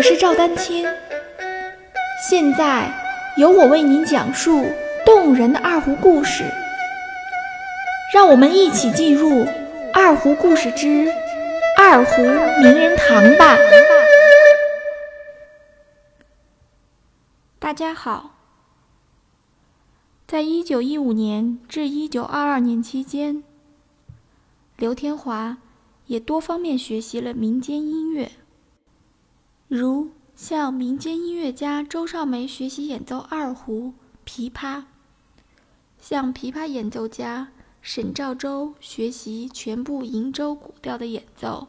我是赵丹青，现在由我为您讲述动人的二胡故事。让我们一起进入《二胡故事之二胡名人堂》吧。大家好，在一九一五年至一九二二年期间，刘天华也多方面学习了民间音乐。如向民间音乐家周少梅学习演奏二胡、琵琶，向琵琶演奏家沈兆洲学习全部瀛洲古调的演奏。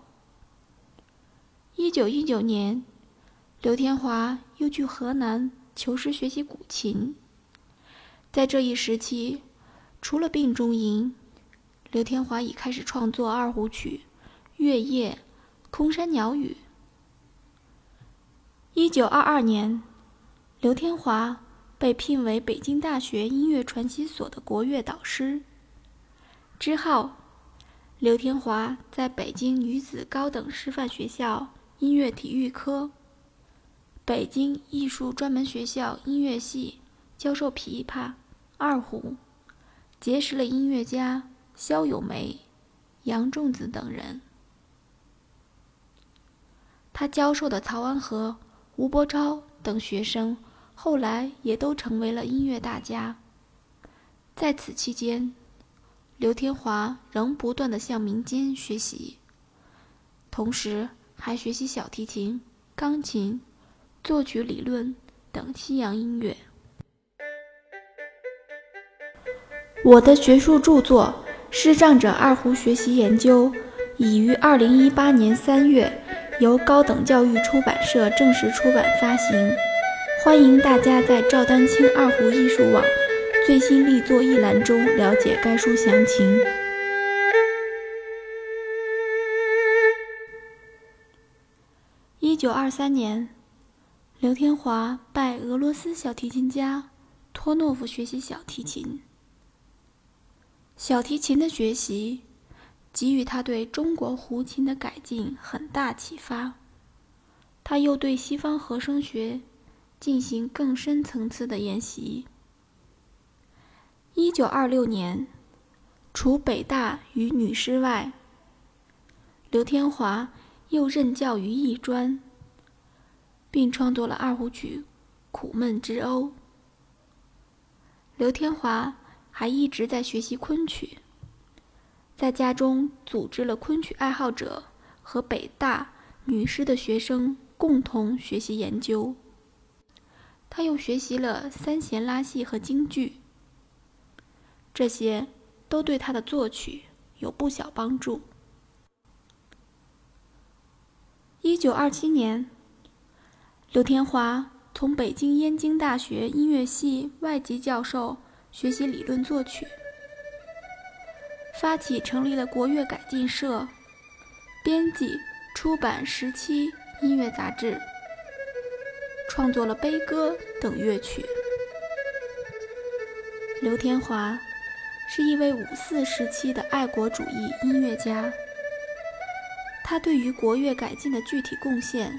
一九一九年，刘天华又去河南求师学习古琴。在这一时期，除了病中吟，刘天华已开始创作二胡曲《月夜》《空山鸟语》。一九二二年，刘天华被聘为北京大学音乐传习所的国乐导师。之后，刘天华在北京女子高等师范学校音乐体育科、北京艺术专门学校音乐系教授琵琶、二胡，结识了音乐家萧友梅、杨仲子等人。他教授的曹安和。吴伯超等学生后来也都成为了音乐大家。在此期间，刘天华仍不断的向民间学习，同时还学习小提琴、钢琴、作曲理论等西洋音乐。我的学术著作《视障者二胡学习研究》已于二零一八年三月。由高等教育出版社正式出版发行，欢迎大家在赵丹青二胡艺术网最新力作一栏中了解该书详情。一九二三年，刘天华拜俄罗斯小提琴家托诺夫学习小提琴。小提琴的学习。给予他对中国胡琴的改进很大启发。他又对西方和声学进行更深层次的研习。一九二六年，除北大与女师外，刘天华又任教于艺专，并创作了二胡曲《苦闷之欧》。刘天华还一直在学习昆曲。在家中组织了昆曲爱好者和北大女师的学生共同学习研究。他又学习了三弦拉戏和京剧，这些都对他的作曲有不小帮助。一九二七年，刘天华从北京燕京大学音乐系外籍教授学习理论作曲。发起成立了国乐改进社，编辑、出版十期音乐杂志，创作了悲歌等乐曲。刘天华是一位五四时期的爱国主义音乐家，他对于国乐改进的具体贡献，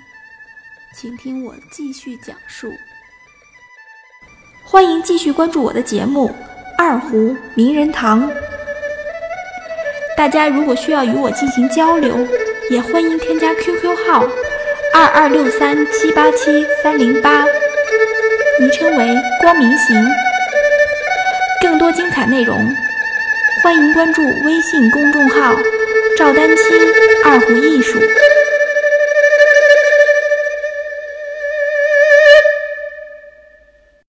请听我继续讲述。欢迎继续关注我的节目《二胡名人堂》。大家如果需要与我进行交流，也欢迎添加 QQ 号二二六三七八七三零八，昵称为光明行。更多精彩内容，欢迎关注微信公众号“赵丹青二胡艺术”。